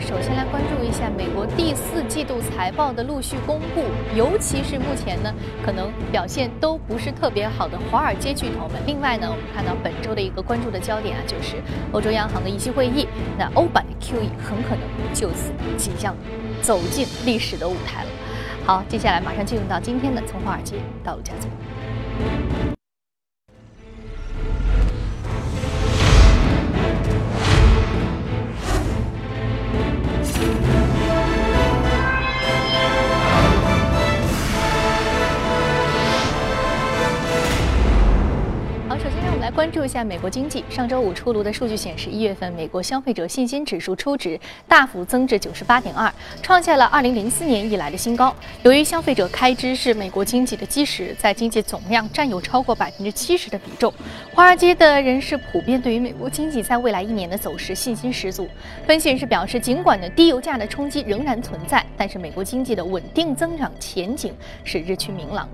首先来关注一下美国第四季度财报的陆续公布，尤其是目前呢可能表现都不是特别好的华尔街巨头们。另外呢，我们看到本周的一个关注的焦点啊，就是欧洲央行的议息会议，那欧版的 QE 很可能就此即将走进历史的舞台了。好，接下来马上进入到今天的从华尔街到陆家嘴。下美国经济。上周五出炉的数据显示，一月份美国消费者信心指数初值大幅增至九十八点二，创下了二零零四年以来的新高。由于消费者开支是美国经济的基石，在经济总量占有超过百分之七十的比重，华尔街的人士普遍对于美国经济在未来一年的走势信心十足。分析人士表示，尽管呢低油价的冲击仍然存在，但是美国经济的稳定增长前景是日趋明朗。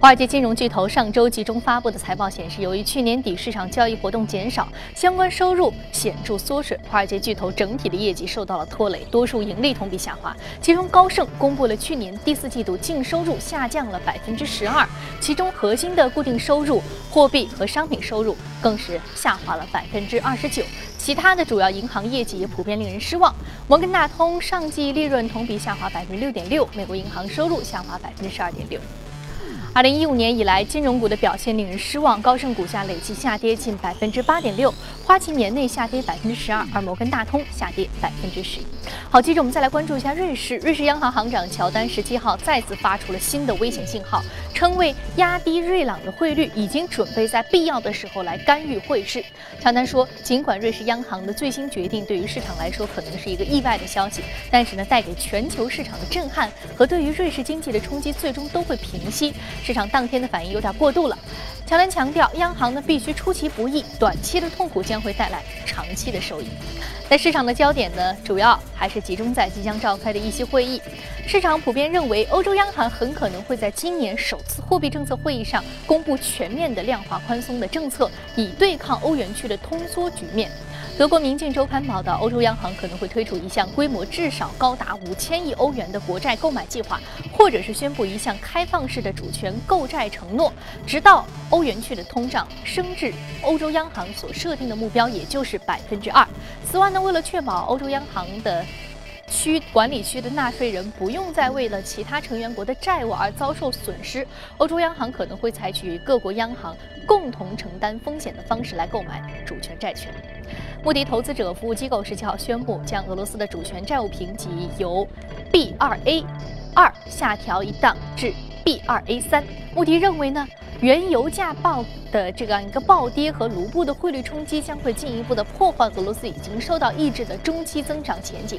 华尔街金融巨头上周集中发布的财报显示，由于去年底市场交易活动减少，相关收入显著缩水，华尔街巨头整体的业绩受到了拖累，多数盈利同比下滑。其中，高盛公布了去年第四季度净收入下降了百分之十二，其中核心的固定收入、货币和商品收入更是下滑了百分之二十九。其他的主要银行业绩也普遍令人失望。摩根大通上季利润同比下滑百分之六点六，美国银行收入下滑百分之十二点六。二零一五年以来，金融股的表现令人失望。高盛股价累计下跌近百分之八点六，花旗年内下跌百分之十二，而摩根大通下跌百分之十一。好，接着我们再来关注一下瑞士。瑞士央行行长乔丹十七号再次发出了新的危险信号，称为压低瑞郎的汇率，已经准备在必要的时候来干预汇市。乔丹说，尽管瑞士央行的最新决定对于市场来说可能是一个意外的消息，但是呢，带给全球市场的震撼和对于瑞士经济的冲击，最终都会平息。市场当天的反应有点过度了。乔丹强调，央行呢必须出其不意，短期的痛苦将会带来长期的收益。在市场的焦点呢，主要还是集中在即将召开的议息会议。市场普遍认为，欧洲央行很可能会在今年首次货币政策会议上公布全面的量化宽松的政策，以对抗欧元区的通缩局面。德国《明镜周刊》报道，欧洲央行可能会推出一项规模至少高达五千亿欧元的国债购买计划，或者是宣布一项开放式的主权购债承诺，直到欧元区的通胀升至欧洲央行所设定的目标，也就是百分之二。此外呢，为了确保欧洲央行的区管理区的纳税人不用再为了其他成员国的债务而遭受损失，欧洲央行可能会采取各国央行共同承担风险的方式来购买主权债券。穆迪投资者服务机构十七号宣布，将俄罗斯的主权债务评级由 B 二 A 二下调一档至 B 二 A 三。穆迪认为呢？原油价暴的这样一个暴跌和卢布的汇率冲击将会进一步的破坏俄罗斯已经受到抑制的中期增长前景，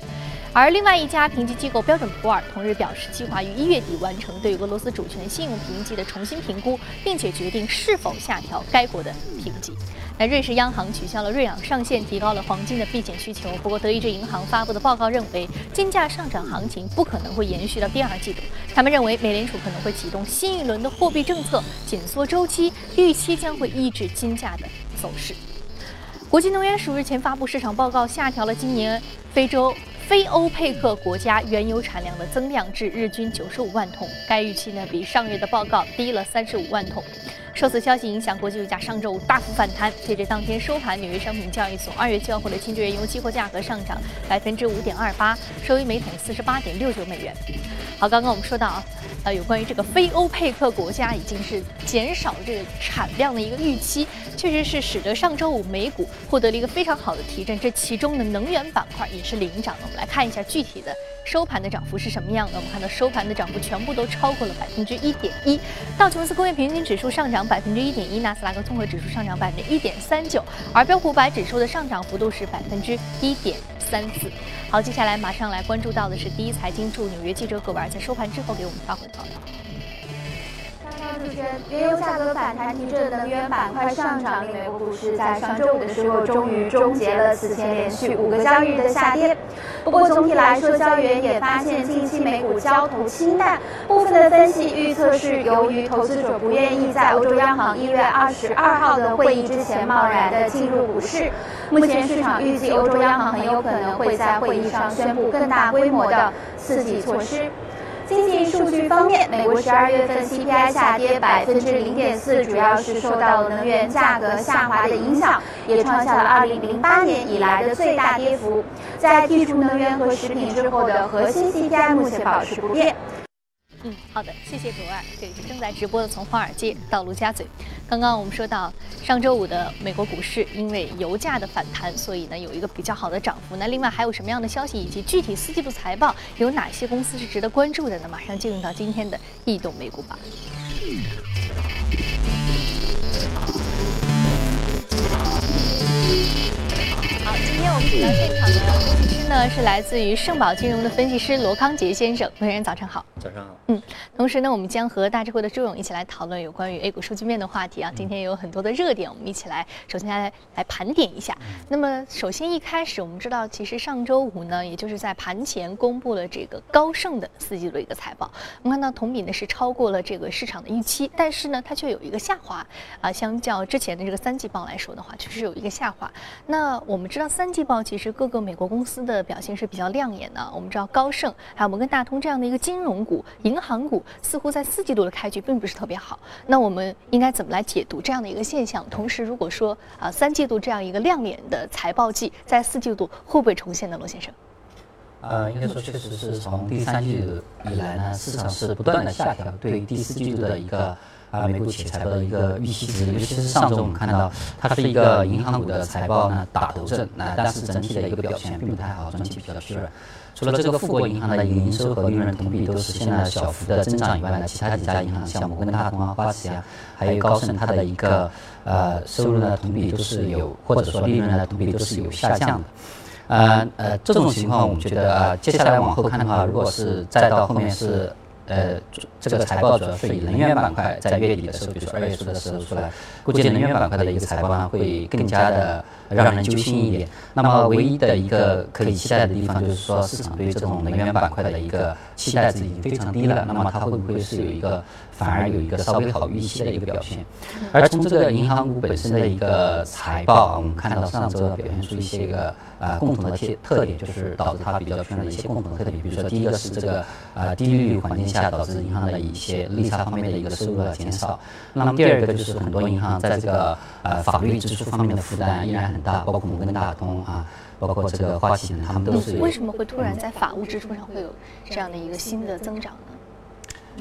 而另外一家评级机构标准普尔同日表示，计划于一月底完成对俄罗斯主权信用评级的重新评估，并且决定是否下调该国的评级。那瑞士央行取消了瑞郎上限，提高了黄金的避险需求。不过，德意志银行发布的报告认为，金价上涨行情不可能会延续到第二季度。他们认为，美联储可能会启动新一轮的货币政策紧缩周期，预期将会抑制金价的走势。国际能源署日前发布市场报告，下调了今年非洲非欧佩克国家原油产量的增量至日均九十五万桶。该预期呢，比上月的报告低了三十五万桶。受此消息影响，国际油价上周五大幅反弹。截至当天收盘，纽约商品交易所二月交货的轻质原油期货价格上涨百分之五点二八，收于每桶四十八点六九美元。好，刚刚我们说到啊，呃，有关于这个非欧佩克国家已经是减少这个产量的一个预期，确实是使得上周五美股获得了一个非常好的提振。这其中的能源板块也是领涨的。我们来看一下具体的。收盘的涨幅是什么样的？我们看到收盘的涨幅全部都超过了百分之一点一。道琼斯工业平均指数上涨百分之一点一，纳斯达克综合指数上涨百分之一点三九，而标普五百指数的上涨幅度是百分之一点三次。好，接下来马上来关注到的是第一财经驻纽约记者葛文在收盘之后给我们发回的报道。原油价格反弹提振能源板块上涨，令美国股市在上周五的时候终于终结了此前连续五个交易日的下跌。不过总体来说，交易员也发现近期美股交投清淡，部分的分析预测是由于投资者不愿意在欧洲央行一月二十二号的会议之前贸然的进入股市。目前市场预计欧洲央行很有可能会在会议上宣布更大规模的刺激措施。经济数据方面，美国十二月份 CPI 下跌百分之零点四，主要是受到能源价格下滑的影响，也创下了二零零八年以来的最大跌幅。在剔除能源和食品之后的核心 CPI 目前保持不变。嗯，好的，谢谢格外。这里是正在直播的，从华尔街到陆家嘴。刚刚我们说到上周五的美国股市，因为油价的反弹，所以呢有一个比较好的涨幅。那另外还有什么样的消息，以及具体四季度财报有哪些公司是值得关注的呢？马上进入到今天的异动美股吧。我们请到现场的分析师呢是来自于盛宝金融的分析师罗康杰先生。罗先生早上好。早上好。嗯，同时呢，我们将和大智慧的朱勇一起来讨论有关于 A 股数据面的话题啊。今天有很多的热点，我们一起来，首先来来盘点一下。那么，首先一开始，我们知道，其实上周五呢，也就是在盘前公布了这个高盛的四季度一个财报。我们看到同比呢是超过了这个市场的预期，但是呢，它却有一个下滑啊。相较之前的这个三季报来说的话，确实有一个下滑。那我们知道三季季报其实各个美国公司的表现是比较亮眼的。我们知道高盛还有摩根大通这样的一个金融股、银行股，似乎在四季度的开局并不是特别好。那我们应该怎么来解读这样的一个现象？同时，如果说啊三季度这样一个亮眼的财报季，在四季度会不会重现呢？罗先生？呃，应该说确实是从第三季度以来呢，市场是不断的下调对第四季度的一个啊美股企业财报的一个预期值，尤其是上周我们看到它是一个银行股的财报呢打头阵，那但是整体的一个表现并不太好，整体比较虚软。除了这个富国银行的营收和利润同比都实现了小幅的增长以外呢，其他几家银行像摩根大通啊、花旗啊，还有高盛，它的一个呃收入呢同比都是有，或者说利润呢同比都是有下降的。呃呃，这种情况我们觉得呃，接下来往后看的话，如果是再到后面是。呃，这个财报主要是以能源板块在月底的时候，比如说二月初的时候出来，估计能源板块的一个财报呢会更加的让人揪心一点。那么唯一的一个可以期待的地方就是说，市场对于这种能源板块的一个期待值已经非常低了。那么它会不会是有一个反而有一个稍微好预期的一个表现？而从这个银行股本身的一个财报，我们看到上周表现出一些个啊共同的特特点，就是导致它比较偏的一些共同的特点。比如说第一个是这个啊低利率环境下。导致银行的一些利差方面的一个收入的减少。那么第二个就是很多银行在这个呃法律支出方面的负担依然很大，包括摩根大通啊，包括这个花旗，他们都是。为什么会突然在法务支出上会有这样的一个新的增长呢？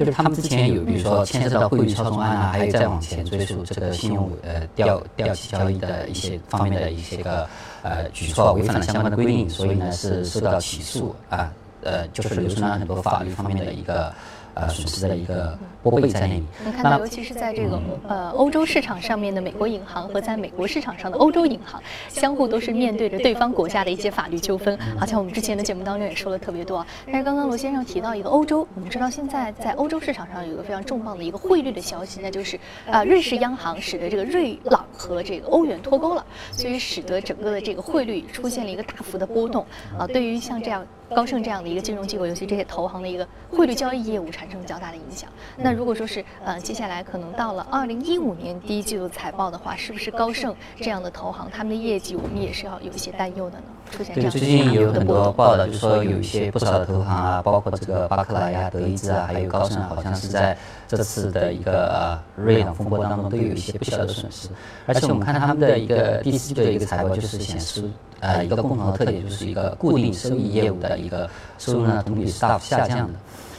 就是他们之前有，比如说牵涉到汇率操纵案啊，还有再往前追溯这个信用呃调调期交易的一些方面的一些个呃举措，违反了相关的规定，所以呢是受到起诉啊。呃，就是流出了很多法律方面的一个呃损失的一个波贝在那里。能看到，尤其是在这个呃欧洲市场上面的美国银行和在美国市场上的欧洲银行，相互都是面对着对方国家的一些法律纠纷。好像我们之前的节目当中也说了特别多。但是刚刚罗先生提到一个欧洲，我们知道现在在欧洲市场上有一个非常重磅的一个汇率的消息，那就是啊瑞士央行使得这个瑞朗和这个欧元脱钩了，所以使得整个的这个汇率出现了一个大幅的波动。啊，对于像这样。高盛这样的一个金融机构，尤其这些投行的一个汇率交易业务产生了较大的影响。那如果说是呃，接下来可能到了二零一五年第一季度财报的话，是不是高盛这样的投行他们的业绩，我们也是要有一些担忧的呢？出现这样最近有很多报道，就说有一些不少的投行啊，包括这个巴克莱啊、德意志啊，还有高盛，好像是在这次的一个瑞朗风波当中都有一些不小的损失。而且我们看他们的一个第四季度的一个财报，就是显示。呃，一个共同的特点就是一个固定收益业务的一个收入呢，同比是大幅下降的。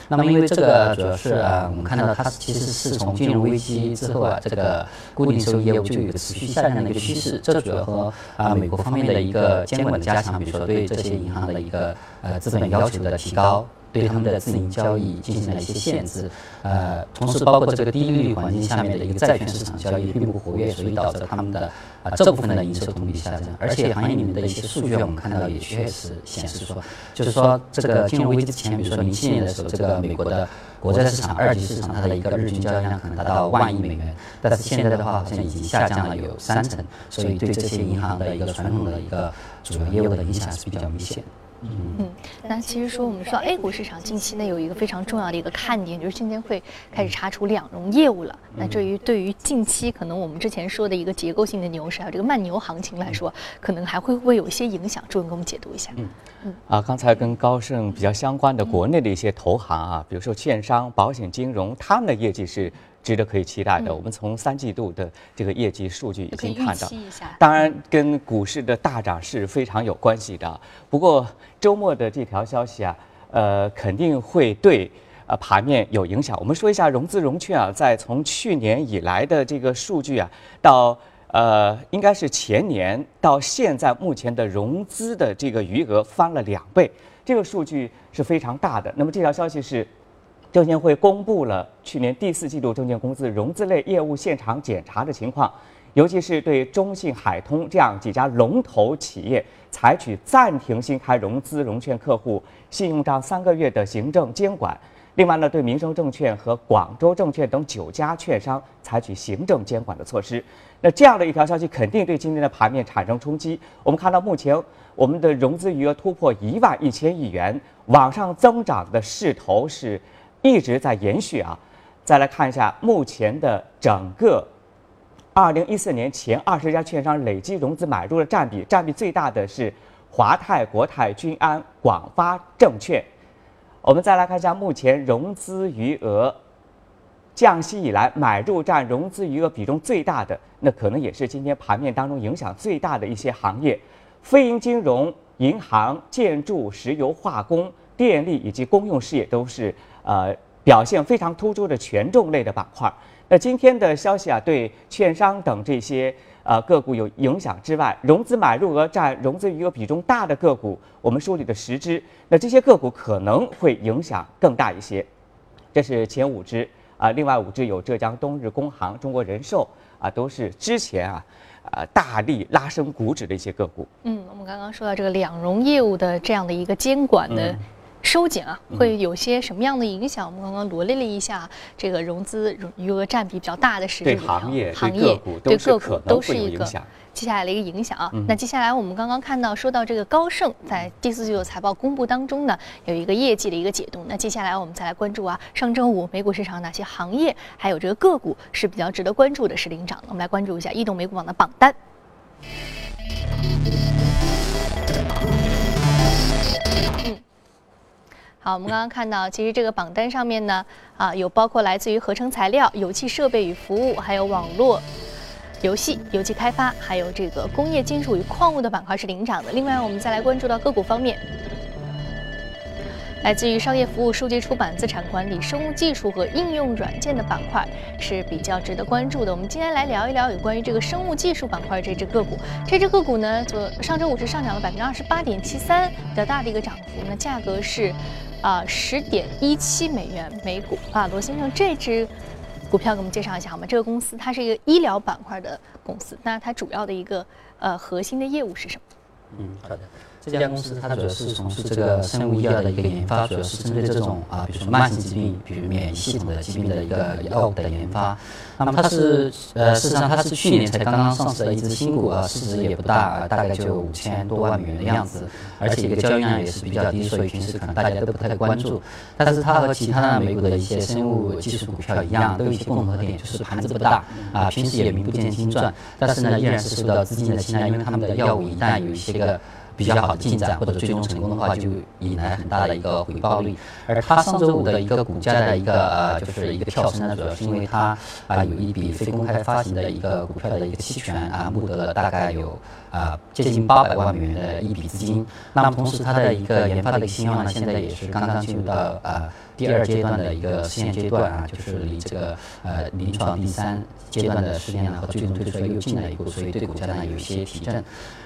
那么，因为这个主要是啊，我们看到它其实是从金融危机之后啊，这个固定收益业务就有一个持续下降的一个趋势。这主要和啊美国方面的一个监管的加强，比如说对这些银行的一个呃资本要求的提高。对他们的自营交易进行了一些限制，呃，同时包括这个低利率环境下面的一个债券市场交易并不活跃，所以导致他们的啊这部分的营收同比下降。而且行业里面的一些数据我们看到也确实显示说，就是说这个金融危机之前，比如说零七年的时候，这个美国的国债市场、二级市场它的一个日均交易量可能达到万亿美元，但是现在的话好像已经下降了有三成，所以对这些银行的一个传统的一个主要业务的影响是比较明显。嗯，那其实说我们说 A 股市场近期呢有一个非常重要的一个看点，就是证监会开始查处两融业务了。那对于对于近期可能我们之前说的一个结构性的牛市还有这个慢牛行情来说，可能还会不会有一些影响？朱文给我们解读一下。嗯嗯啊，刚才跟高盛比较相关的国内的一些投行啊，比如说券商、保险、金融，他们的业绩是。值得可以期待的，我们从三季度的这个业绩数据已经看到，当然跟股市的大涨是非常有关系的。不过周末的这条消息啊，呃，肯定会对呃盘面有影响。我们说一下融资融券啊，在从去年以来的这个数据啊，到呃应该是前年到现在目前的融资的这个余额翻了两倍，这个数据是非常大的。那么这条消息是。证监会公布了去年第四季度证券公司融资类业务现场检查的情况，尤其是对中信、海通这样几家龙头企业采取暂停新开融资融券客户信用账三个月的行政监管。另外呢，对民生证券和广州证券等九家券商采取行政监管的措施。那这样的一条消息肯定对今天的盘面产生冲击。我们看到目前我们的融资余额突破一万一千亿元，往上增长的势头是。一直在延续啊，再来看一下目前的整个二零一四年前二十家券商累计融资买入的占比，占比最大的是华泰、国泰、君安、广发证券。我们再来看一下目前融资余额降息以来买入占融资余额比重最大的，那可能也是今天盘面当中影响最大的一些行业：非银金融、银行、建筑、石油化工、电力以及公用事业都是。呃，表现非常突出的权重类的板块。那今天的消息啊，对券商等这些呃个股有影响之外，融资买入额占融资余额比重大的个股，我们梳理的十只，那这些个股可能会影响更大一些。这是前五只啊，另外五只有浙江东日工行、中国人寿啊，都是之前啊，呃大力拉升股指的一些个股。嗯，我们刚刚说到这个两融业务的这样的一个监管的。收紧啊，会有些什么样的影响？我们刚刚罗列了一下，这个融资余额占比比较大的十只行业、行业对个股都是一个接下来的一个影响啊。那接下来我们刚刚看到，说到这个高盛在第四季度财报公布当中呢，有一个业绩的一个解读。那接下来我们再来关注啊，上周五美股市场哪些行业还有这个个股是比较值得关注的，是领涨的？我们来关注一下异动美股榜的榜单。好，我们刚刚看到，其实这个榜单上面呢，啊，有包括来自于合成材料、油气设备与服务，还有网络游戏、油气开发，还有这个工业金属与矿物的板块是领涨的。另外，我们再来关注到个股方面，来自于商业服务、数据出版、资产管理、生物技术和应用软件的板块是比较值得关注的。我们今天来聊一聊有关于这个生物技术板块这只个股。这只个股呢，昨上周五是上涨了百分之二十八点七三，比较大的一个涨幅。那价格是。啊，十点一七美元每股啊，罗先生，这支股票给我们介绍一下好吗？这个公司它是一个医疗板块的公司，那它主要的一个呃核心的业务是什么？嗯，好的。这家公司它主要是从事这个生物医药的一个研发，主要是针对这种啊，比如说慢性疾病，比如免疫系统的疾病的一个药物的研发。那么它是呃，事实上它是去年才刚刚上市的一只新股啊，市值也不大，大概就五千多万美元的样子，而且一个交易量也是比较低，所以平时可能大家都不太关注。但是它和其他的美股的一些生物技术股票一样，都有一些共同点，就是盘子不大啊，平时也名不见经传，但是呢，依然是受到资金的青睐，因为他们的药物一旦有一些个。比较好的进展或者最终成功的话，就引来很大的一个回报率。而它上周五的一个股价的一个呃，就是一个跳升呢，主要是因为它啊有一笔非公开发行的一个股票的一个期权啊，募得了大概有啊接近八百万美元的一笔资金。那么同时它的一个研发的一个新药呢，现在也是刚刚进入到呃第二阶段的一个试验阶段啊，就是离这个呃临床第三阶段的试验呢和最终推出又近了一步，所以对股价呢有一些提振。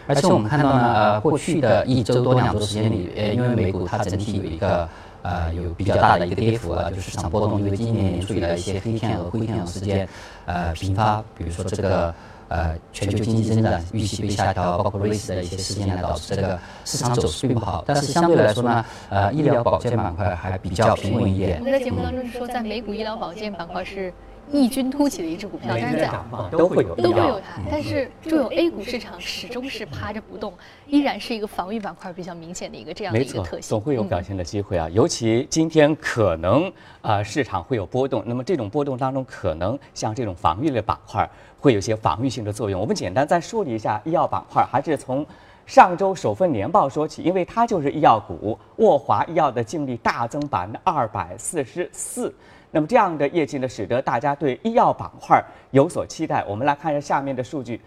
而且我们看到呢，呃，过去的一周多两周时间里，呃，因为美股它整体有一个呃有比较大的一个跌幅啊，就是市场波动，因为今年年初以来一些黑天鹅、灰天鹅事件呃频发，比如说这个呃全球经济增长预期被下调，包括类似的一些事件呢，导致这个市场走势并不好。但是相对来说呢，呃，医疗保健板块还比较平稳一点。我们在节目当中是说，在美股医疗保健板块是。异军突起的一只股票，但是在都会有都会有它，但是就有 A 股市场始终是趴着不动，依然是一个防御板块比较明显的一个这样的一个特性。总会有表现的机会啊，尤其今天可能啊市场会有波动，那么这种波动当中，可能像这种防御类板块会有些防御性的作用。我们简单再梳理一下医药板块，还是从上周首份年报说起，因为它就是医药股，沃华医药的净利大增百分之二百四十四。那么这样的业绩呢，使得大家对医药板块有所期待。我们来看一下下面的数据。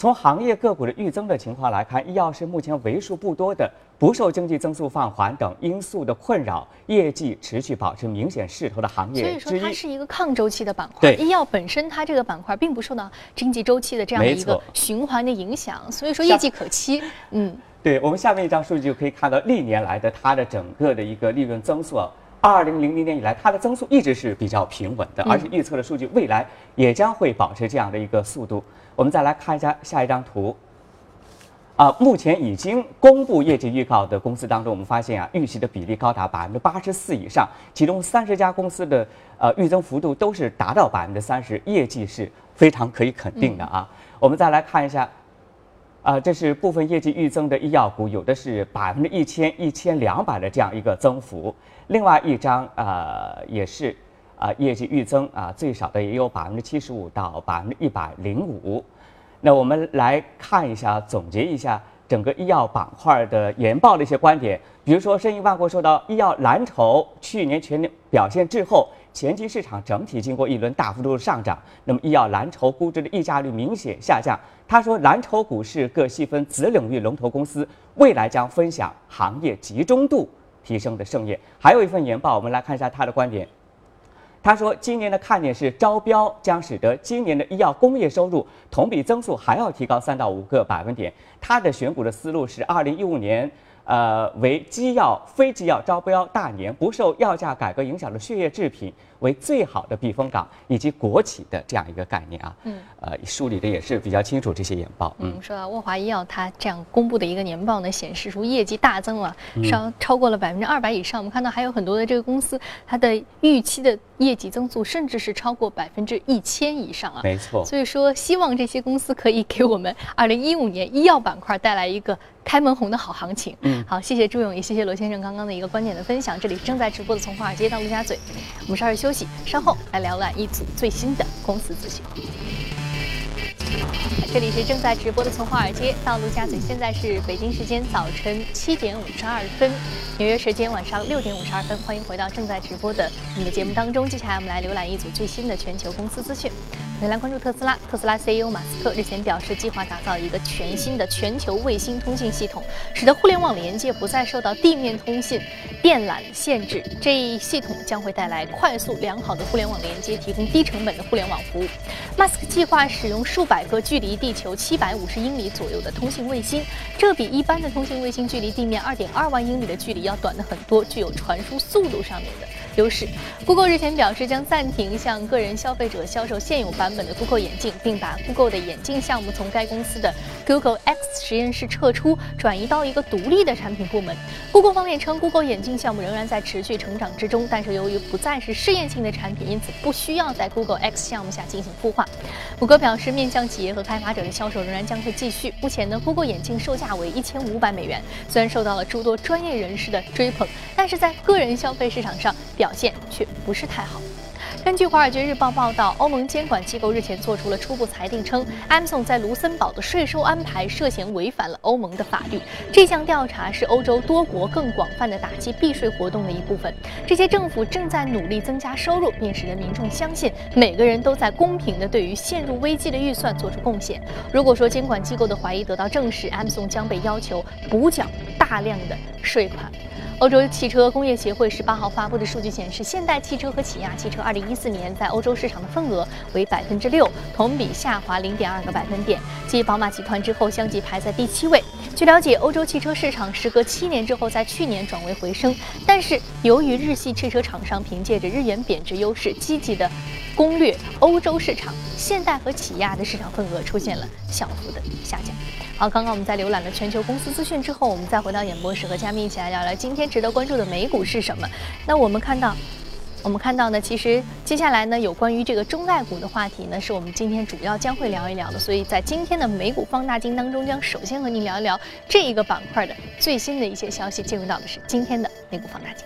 从行业个股的预增的情况来看，医药是目前为数不多的不受经济增速放缓等因素的困扰，业绩持续保持明显势头的行业所以说它是一个抗周期的板块。医药本身它这个板块并不受到经济周期的这样的一个循环的影响，所以说业绩可期。嗯，对我们下面一张数据就可以看到历年来的它的整个的一个利润增速。二零零零年以来，它的增速一直是比较平稳的，而且预测的数据未来也将会保持这样的一个速度。我们再来看一下下一张图。啊，目前已经公布业绩预告的公司当中，我们发现啊，预期的比例高达百分之八十四以上，其中三十家公司的呃预增幅度都是达到百分之三十，业绩是非常可以肯定的啊。我们再来看一下。啊，这是部分业绩预增的医药股，有的是百分之一千、一千两百的这样一个增幅。另外一张啊，也是啊，业绩预增啊，最少的也有百分之七十五到百分之一百零五。那我们来看一下，总结一下整个医药板块的研报的一些观点。比如说，申银万国说到，医药蓝筹去年全年表现滞后。前期市场整体经过一轮大幅度的上涨，那么医药蓝筹估值的溢价率明显下降。他说，蓝筹股是各细分子领域龙头公司，未来将分享行业集中度提升的盛宴。还有一份研报，我们来看一下他的观点。他说，今年的看点是招标将使得今年的医药工业收入同比增速还要提高三到五个百分点。他的选股的思路是，二零一五年。呃，为机药、非机药招标大年，不受药价改革影响的血液制品为最好的避风港，以及国企的这样一个概念啊。嗯。呃，梳理的也是比较清楚这些研报。嗯，说到沃华医药，它这样公布的一个年报呢，显示出业绩大增了，超超过了百分之二百以上。我们看到还有很多的这个公司，它的预期的业绩增速甚至是超过百分之一千以上啊。没错。所以说，希望这些公司可以给我们二零一五年医药板块带来一个。开门红的好行情，嗯，好，谢谢朱勇，也谢谢罗先生刚刚的一个观点的分享。这里是正在直播的从华尔街到陆家嘴，我们稍事休休息，稍后来浏览一组最新的公司资讯。这里是正在直播的从华尔街到陆家嘴，现在是北京时间早晨七点五十二分，纽约时间晚上六点五十二分，欢迎回到正在直播的你的节目当中。接下来我们来浏览一组最新的全球公司资讯。来关注特斯拉。特斯拉 CEO 马斯克日前表示，计划打造一个全新的全球卫星通信系统，使得互联网连接不再受到地面通信电缆限制。这一系统将会带来快速良好的互联网连接，提供低成本的互联网服务。马斯克计划使用数百个距离地球七百五十英里左右的通信卫星，这比一般的通信卫星距离地面二点二万英里的距离要短的很多，具有传输速度上面的。优势。Google 日前表示将暂停向个人消费者销售现有版本的 Google 眼镜，并把 Google 的眼镜项目从该公司的 Google X 实验室撤出，转移到一个独立的产品部门。Google 方面称，Google 眼镜项目仍然在持续成长之中，但是由于不再是试验性的产品，因此不需要在 Google X 项目下进行孵化。谷歌表示，面向企业和开发者的销售仍然将会继续。目前呢，Google 眼镜售价为一千五百美元，虽然受到了诸多专业人士的追捧，但是在个人消费市场上。表现却不是太好。根据《华尔街日报》报道，欧盟监管机构日前做出了初步裁定，称 Amazon 在卢森堡的税收安排涉嫌违反了欧盟的法律。这项调查是欧洲多国更广泛的打击避税活动的一部分。这些政府正在努力增加收入，并使得民众相信每个人都在公平地对于陷入危机的预算做出贡献。如果说监管机构的怀疑得到证实，Amazon 将被要求补缴大量的税款。欧洲汽车工业协会十八号发布的数据显示，现代汽车和起亚汽车二零一四年在欧洲市场的份额为百分之六，同比下滑零点二个百分点，继宝马集团之后相继排在第七位。据了解，欧洲汽车市场时隔七年之后在去年转为回升，但是由于日系汽车厂商凭借着日元贬值优势，积极的攻略欧洲市场，现代和起亚的市场份额出现了小幅的下降。好，刚刚我们在浏览了全球公司资讯之后，我们再回到演播室和嘉宾一起来聊聊今天值得关注的美股是什么。那我们看到，我们看到呢，其实接下来呢，有关于这个中概股的话题呢，是我们今天主要将会聊一聊的。所以在今天的美股放大镜当中，将首先和您聊一聊这一个板块的最新的一些消息。进入到的是今天的美股放大镜。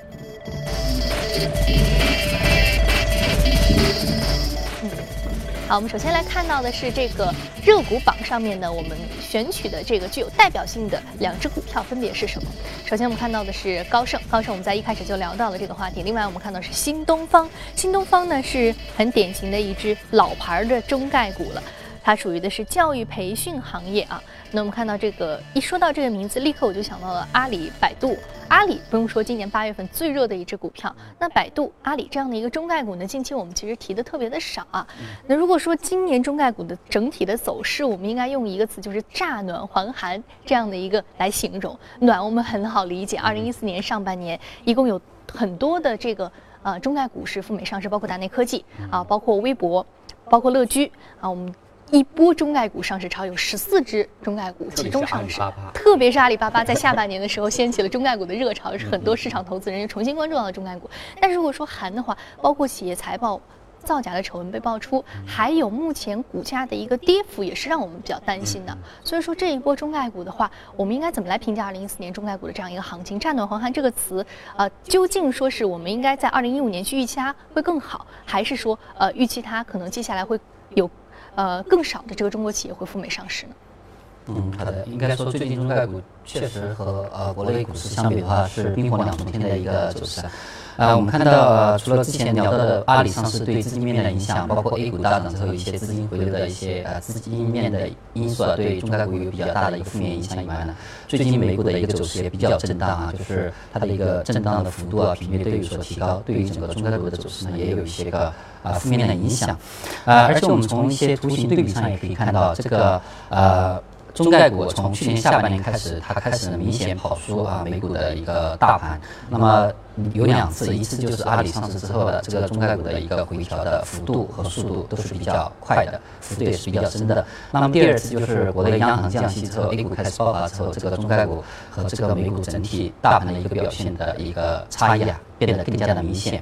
好，我们首先来看到的是这个热股榜上面呢，我们选取的这个具有代表性的两只股票分别是什么？首先我们看到的是高盛，高盛我们在一开始就聊到了这个话题。另外我们看到是新东方，新东方呢是很典型的一只老牌的中概股了。它属于的是教育培训行业啊。那我们看到这个，一说到这个名字，立刻我就想到了阿里、百度。阿里不用说，今年八月份最热的一只股票。那百度、阿里这样的一个中概股呢，近期我们其实提的特别的少啊。那如果说今年中概股的整体的走势，我们应该用一个词，就是乍暖还寒这样的一个来形容。暖我们很好理解，二零一四年上半年一共有很多的这个呃中概股是赴美上市，包括达内科技啊，包括微博，包括乐居啊，我们。一波中概股上市潮，有十四只中概股集中上市，特别是阿里巴巴在下半年的时候掀起了中概股的热潮，是很多市场投资人又重新关注到了中概股。但如果说寒的话，包括企业财报造假的丑闻被爆出，还有目前股价的一个跌幅，也是让我们比较担心的。所以说这一波中概股的话，我们应该怎么来评价二零一四年中概股的这样一个行情？战暖还寒这个词，呃，究竟说是我们应该在二零一五年去预期它会更好，还是说呃预期它可能接下来会有？呃，更少的这个中国企业会赴美上市呢？嗯，好的，应该说最近中概股确实和呃国内股市相比的话是冰火两重天的一个走势。呃，我们看到除了之前聊到的阿里上市对资金面的影响，包括 A 股大涨之后一些资金回流的一些呃资金面的因素啊，对中概股有比较大的一个负面影响以外呢，最近美股的一个走势也比较震荡啊，就是它的一个震荡的幅度啊频率都有所提高，对于整个中概股的走势呢也有一些个啊负面的影响。呃，而且我们从一些图形对比上也可以看到这个呃。中概股从去年下半年开始，它开始明显跑输啊美股的一个大盘。那么有两次，一次就是阿里上市之后的这个中概股的一个回调的幅度和速度都是比较快的，幅度也是比较深的。那么第二次就是国内央行降息之后，A 股开始爆发之后，这个中概股和这个美股整体大盘的一个表现的一个差异啊，变得更加的明显。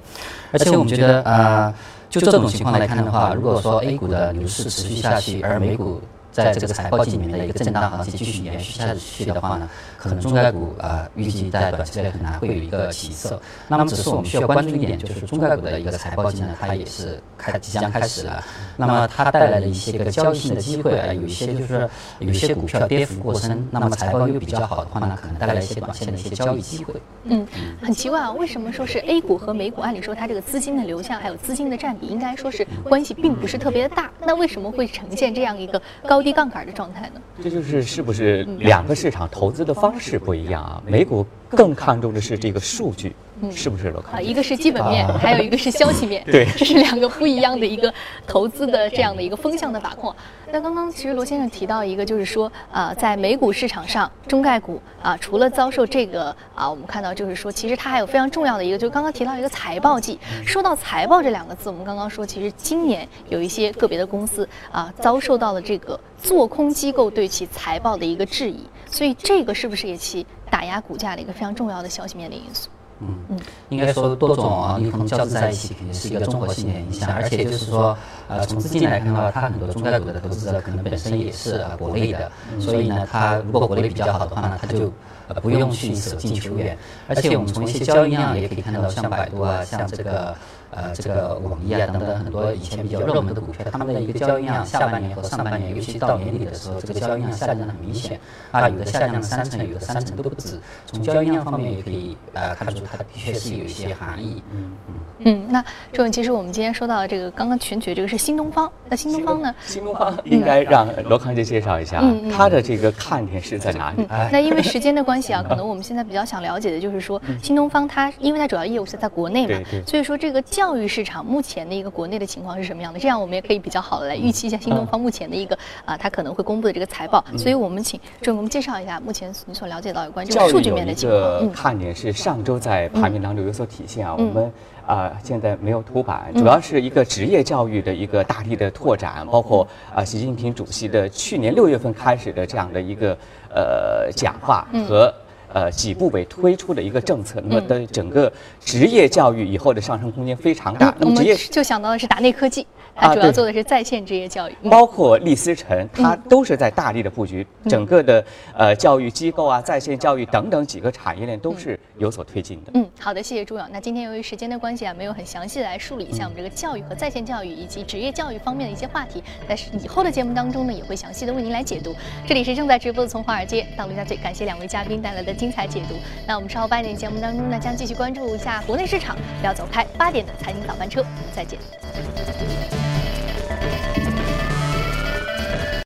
而且我们觉得，呃，就这种情况来看的话，如果说 A 股的牛市持续下去，而美股在这个财报季里面的一个震荡行情继续延续下去的话呢，可能中概股啊预计在短期内很难会有一个起色。那么，只是我们需要关注一点，就是中概股的一个财报季呢，它也是开即将开始了。那么，它带来了一些个交易性的机会啊，有一些就是有些股票跌幅过深，那么财报又比较好的话呢，可能带来一些短线的一些交易机会。嗯，很奇怪啊，为什么说是 A 股和美股？按理说它这个资金的流向还有资金的占比，应该说是关系并不是特别的大。那为什么会呈现这样一个高？低杠杆的状态呢？这就是是不是两个市场投资的方式不一样啊？美股更看重的是这个数据。是不是罗啊？一个是基本面，还有一个是消息面，对，这是两个不一样的一个投资的这样的一个风向的把控。那刚刚其实罗先生提到一个，就是说啊，在美股市场上，中概股啊，除了遭受这个啊，我们看到就是说，其实它还有非常重要的一个，就刚刚提到一个财报季。说到财报这两个字，我们刚刚说，其实今年有一些个别的公司啊，遭受到了这个做空机构对其财报的一个质疑，所以这个是不是也其打压股价的一个非常重要的消息面的因素？嗯，应该说多种啊你可能交织在一起，肯定是一个综合性的影响。而且就是说，呃，从资金来看的话，它很多中概股的投资者可能本身也是啊国内的，所以呢，它如果国内比较好的话呢，它就呃不用去舍近求远。而且我们从一些交易量也可以看到，像百度啊，像这个。呃，这个网易啊等等很多以前比较热门的股票，他们的一个交易量下半年和上半年，尤其到年底的时候，这个交易量下降的很明显啊，有的下降了三成，有的三成都不止。从交易量方面也可以呃看出，它的确是有一些含义。嗯嗯。嗯，那这种其实我们今天说到的这个，刚刚选取这个是新东方。那新东方呢？新东方应该让罗康杰介绍一下，嗯它的这个看点是在哪里？那因为时间的关系啊，可能我们现在比较想了解的就是说，新东方它因为它主要业务是在国内嘛，所以说这个教育市场目前的一个国内的情况是什么样的？这样我们也可以比较好的来预期一下新东方目前的一个啊，它可能会公布的这个财报。所以我们请郑给我们介绍一下目前你所了解到有关这个数据面的情况。嗯，看点是上周在排名当中有所体现啊，我们。啊，现在没有图版，主要是一个职业教育的一个大力的拓展，包括啊，习近平主席的去年六月份开始的这样的一个呃讲话和呃几部委推出的一个政策，那么的整个职业教育以后的上升空间非常大。那么职业就想到的是达内科技。它主要做的是在线职业教育，包括立思成，它都是在大力的布局整个的呃教育机构啊，在线教育等等几个产业链都是有所推进的。嗯，好的，谢谢朱勇。那今天由于时间的关系啊，没有很详细的来梳理一下我们这个教育和在线教育以及职业教育方面的一些话题，但是以后的节目当中呢，也会详细的为您来解读。这里是正在直播的从华尔街到陆家嘴，感谢两位嘉宾带来的精彩解读。那我们稍后八点节目当中呢，将继续关注一下国内市场，不要走开。八点的财经早班车，再见。